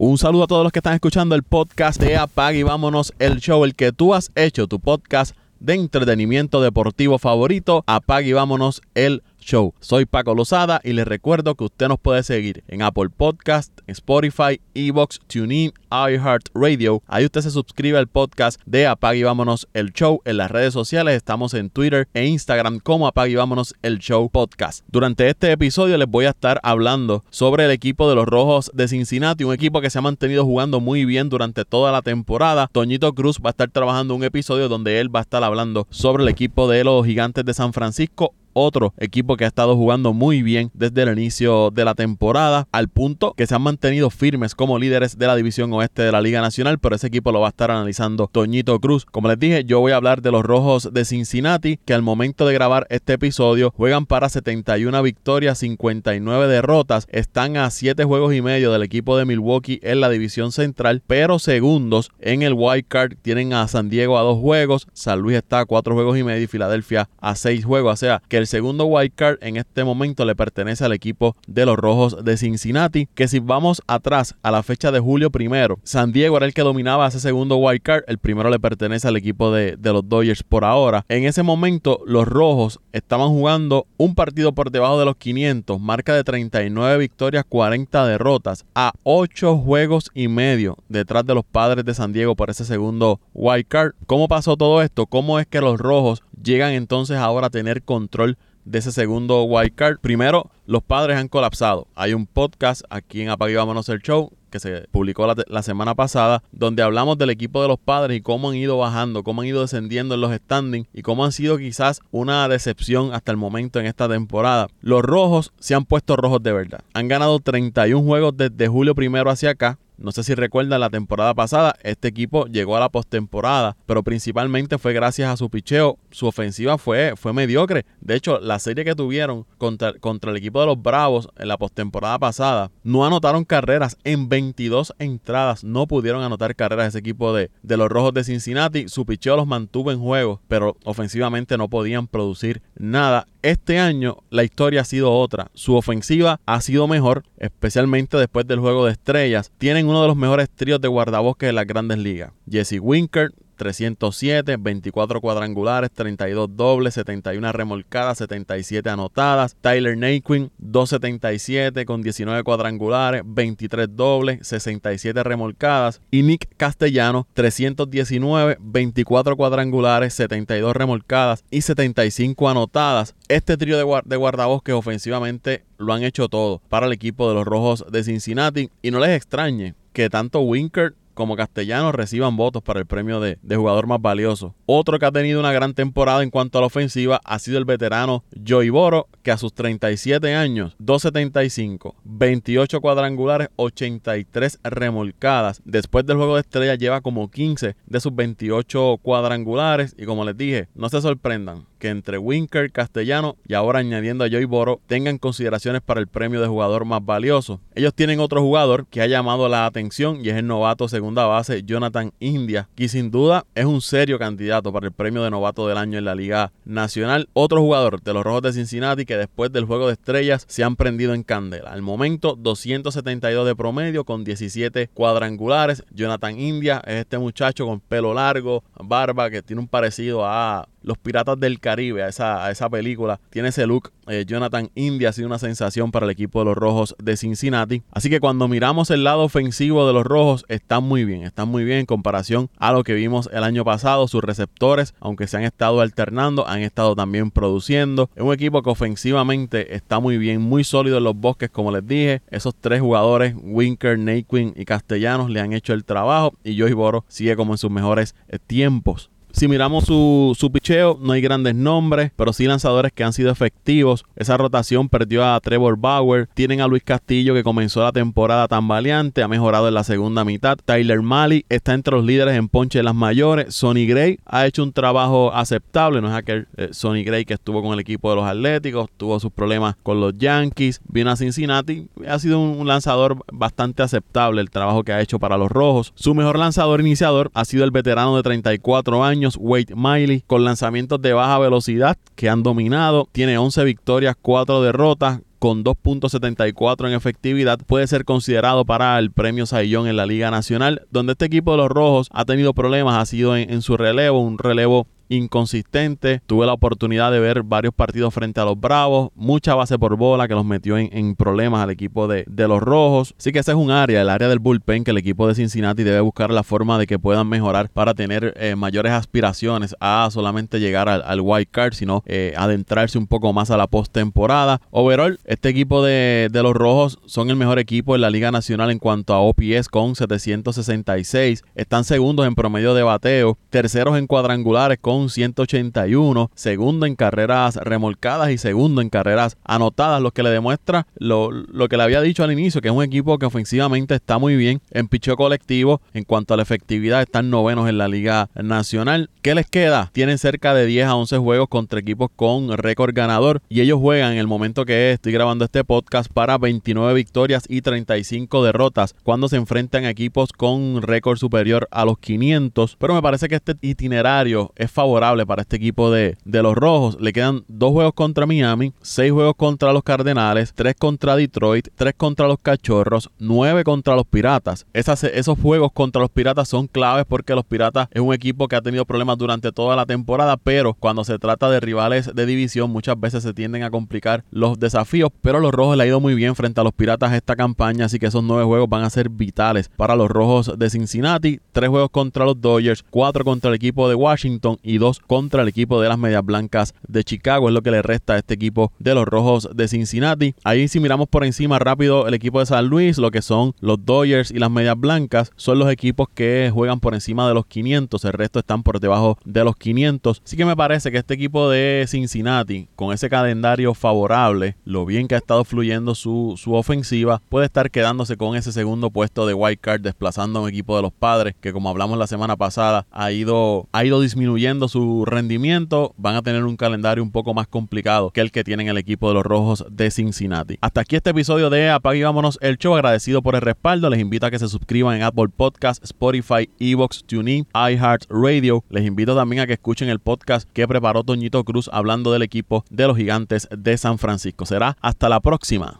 Un saludo a todos los que están escuchando el podcast de Apag y vámonos el show, el que tú has hecho, tu podcast de entretenimiento deportivo favorito. Apag y vámonos el Show. Soy Paco Lozada y les recuerdo que usted nos puede seguir en Apple Podcast, Spotify, Evox, TuneIn, iHeartRadio. Ahí usted se suscribe al podcast de Apague y Vámonos el Show. En las redes sociales estamos en Twitter e Instagram como Apague y Vámonos el Show Podcast. Durante este episodio les voy a estar hablando sobre el equipo de los Rojos de Cincinnati, un equipo que se ha mantenido jugando muy bien durante toda la temporada. Toñito Cruz va a estar trabajando un episodio donde él va a estar hablando sobre el equipo de los Gigantes de San Francisco otro equipo que ha estado jugando muy bien desde el inicio de la temporada, al punto que se han mantenido firmes como líderes de la división oeste de la Liga Nacional, pero ese equipo lo va a estar analizando Toñito Cruz. Como les dije, yo voy a hablar de los Rojos de Cincinnati, que al momento de grabar este episodio juegan para 71 victorias, 59 derrotas, están a 7 juegos y medio del equipo de Milwaukee en la división central, pero segundos en el wild card. Tienen a San Diego a 2 juegos, San Luis está a 4 juegos y medio Filadelfia a 6 juegos, o sea que el segundo wildcard en este momento le pertenece al equipo de los Rojos de Cincinnati, que si vamos atrás a la fecha de julio primero, San Diego era el que dominaba ese segundo wildcard, el primero le pertenece al equipo de, los Dodgers por ahora. En ese momento los Rojos estaban jugando un partido por debajo de los 500, marca de 39 victorias, 40 derrotas, a 8 juegos y medio detrás de los padres de San Diego por ese segundo wildcard. ¿Cómo pasó todo esto? ¿Cómo es que los Rojos llegan entonces ahora a tener control de ese segundo wild card. Primero, los padres han colapsado. Hay un podcast aquí en Apague Vámonos el Show que se publicó la, semana pasada, donde hablamos del equipo de los padres y cómo han ido bajando, cómo han ido descendiendo en los standings y cómo han sido quizás una decepción hasta el momento en esta temporada. Los rojos se han puesto rojos de verdad. Han ganado 31 juegos desde julio primero hacia acá. No sé si recuerdan la temporada pasada, este equipo llegó a la postemporada, pero principalmente fue gracias a su picheo. Su ofensiva fue, fue mediocre. De hecho, la serie que tuvieron contra, contra el equipo de los Bravos en la postemporada pasada, no anotaron carreras en 22 entradas. No pudieron anotar carreras ese equipo de, de los Rojos de Cincinnati. Su picheo los mantuvo en juego, pero ofensivamente no podían producir nada. Este año la historia ha sido otra. Su ofensiva ha sido mejor, especialmente después del juego de estrellas. Tienen uno de los mejores tríos de guardabosques de las grandes ligas. Jesse Winker, 307, 24 cuadrangulares, 32 dobles, 71 remolcadas, 77 anotadas. Tyler Naquin, 277 con 19 cuadrangulares, 23 dobles, 67 remolcadas. Y Nick Castellano, 319, 24 cuadrangulares, 72 remolcadas y 75 anotadas. Este trío de, de guardabosques ofensivamente lo han hecho todo para el equipo de los Rojos de Cincinnati. Y no les extrañe que tanto Winker como Castellanos reciban votos para el premio de, jugador más valioso. Otro que ha tenido una gran temporada en cuanto a la ofensiva ha sido el veterano Joey Boro, que a sus 37 años, 2.75, 28 cuadrangulares, 83 remolcadas. Después del juego de estrella lleva como 15 de sus 28 cuadrangulares y como les dije, no se sorprendan que entre Winker, Castellano y ahora añadiendo a Joey Boro tengan consideraciones para el premio de jugador más valioso. Ellos tienen otro jugador que ha llamado la atención y es el novato segunda base Jonathan India, que sin duda es un serio candidato para el premio de novato del año en la Liga Nacional. Otro jugador de los Rojos de Cincinnati que después del juego de estrellas se han prendido en candela. Al momento 272 de promedio con 17 cuadrangulares. Jonathan India es este muchacho con pelo largo, barba que tiene un parecido a los Piratas del Caribe, a esa, película. Tiene ese look. Eh, Jonathan India ha sido una sensación para el equipo de los Rojos de Cincinnati. Así que cuando miramos el lado ofensivo de los Rojos, están muy bien. Están muy bien en comparación a lo que vimos el año pasado. Sus receptores, aunque se han estado alternando, han estado también produciendo. Es un equipo que ofensivamente está muy bien, muy sólido en los bosques, como les dije. Esos tres jugadores, Winker, Naquin y Castellanos, le han hecho el trabajo. Y Joey Boro sigue como en sus mejores eh, tiempos. Si miramos su, su picheo, no hay grandes nombres, pero sí lanzadores que han sido efectivos. Esa rotación perdió a Trevor Bauer. Tienen a Luis Castillo que comenzó la temporada tan valiente, ha mejorado en la segunda mitad. Tyler Malley está entre los líderes en ponche de las mayores. Sonny Gray ha hecho un trabajo aceptable. No es aquel eh, Sonny Gray que estuvo con el equipo de los Atléticos, tuvo sus problemas con los Yankees, vino a Cincinnati. Ha sido un lanzador bastante aceptable el trabajo que ha hecho para los Rojos. Su mejor lanzador iniciador ha sido el veterano de 34 años Wade Miley, con lanzamientos de baja velocidad que han dominado. Tiene 11 victorias, 4 derrotas, con 2.74 en efectividad, puede ser considerado para el premio Saillón en la Liga Nacional, donde este equipo de los Rojos ha tenido problemas, ha sido en su relevo, un relevo inconsistente. Tuve la oportunidad de ver varios partidos frente a los Bravos, mucha base por bola que los metió en, problemas al equipo de, los Rojos. Así que ese es un área, el área del bullpen que el equipo de Cincinnati debe buscar la forma de que puedan mejorar para tener eh, mayores aspiraciones a solamente llegar al, wild card, sino eh, adentrarse un poco más a la postemporada. Overall, este equipo de, de los Rojos son el mejor equipo en la Liga Nacional en cuanto a OPS con 766. Están segundos en promedio de bateo, terceros en cuadrangulares con 181, segundo en carreras remolcadas y segundo en carreras anotadas, lo que le demuestra lo, que le había dicho al inicio, que es un equipo que ofensivamente está muy bien en picheo colectivo, en cuanto a la efectividad están novenos en la Liga Nacional. ¿Qué les queda? Tienen cerca de 10 a 11 juegos contra equipos con récord ganador y ellos juegan en el momento que estoy grabando este podcast para 29 victorias y 35 derrotas cuando se enfrentan a equipos con récord superior a los 500, pero me parece que este itinerario es favorable favorable para este equipo de, de los Rojos. Le quedan dos juegos contra Miami, seis juegos contra los Cardenales, tres contra Detroit, tres contra los Cachorros, nueve contra los Piratas. Esos juegos contra los Piratas son claves porque los Piratas es un equipo que ha tenido problemas durante toda la temporada, pero cuando se trata de rivales de división muchas veces se tienden a complicar los desafíos, pero los Rojos le ha ido muy bien frente a los Piratas esta campaña, así que esos nueve juegos van a ser vitales para los Rojos de Cincinnati. Tres juegos contra los Dodgers, cuatro contra el equipo de Washington y contra el equipo de las Medias Blancas de Chicago. Es lo que le resta a este equipo de los Rojos de Cincinnati. Ahí si miramos por encima rápido el equipo de San Luis, lo que son los Dodgers y las Medias Blancas, son los equipos que juegan por encima de los 500. El resto están por debajo de los 500. Así que me parece que este equipo de Cincinnati, con ese calendario favorable, lo bien que ha estado fluyendo su, su ofensiva, puede estar quedándose con ese segundo puesto de wild card, desplazando a un equipo de los padres que como hablamos la semana pasada ha ido, ha ido disminuyendo su rendimiento, van a tener un calendario un poco más complicado que el que tienen el equipo de los Rojos de Cincinnati. Hasta aquí este episodio de Apague y Vámonos el Show. Agradecido por el respaldo. Les invito a que se suscriban en Apple Podcast, Spotify, Evox, TuneIn, iHeartRadio. Les invito también a que escuchen el podcast que preparó Toñito Cruz hablando del equipo de los Gigantes de San Francisco. Será hasta la próxima.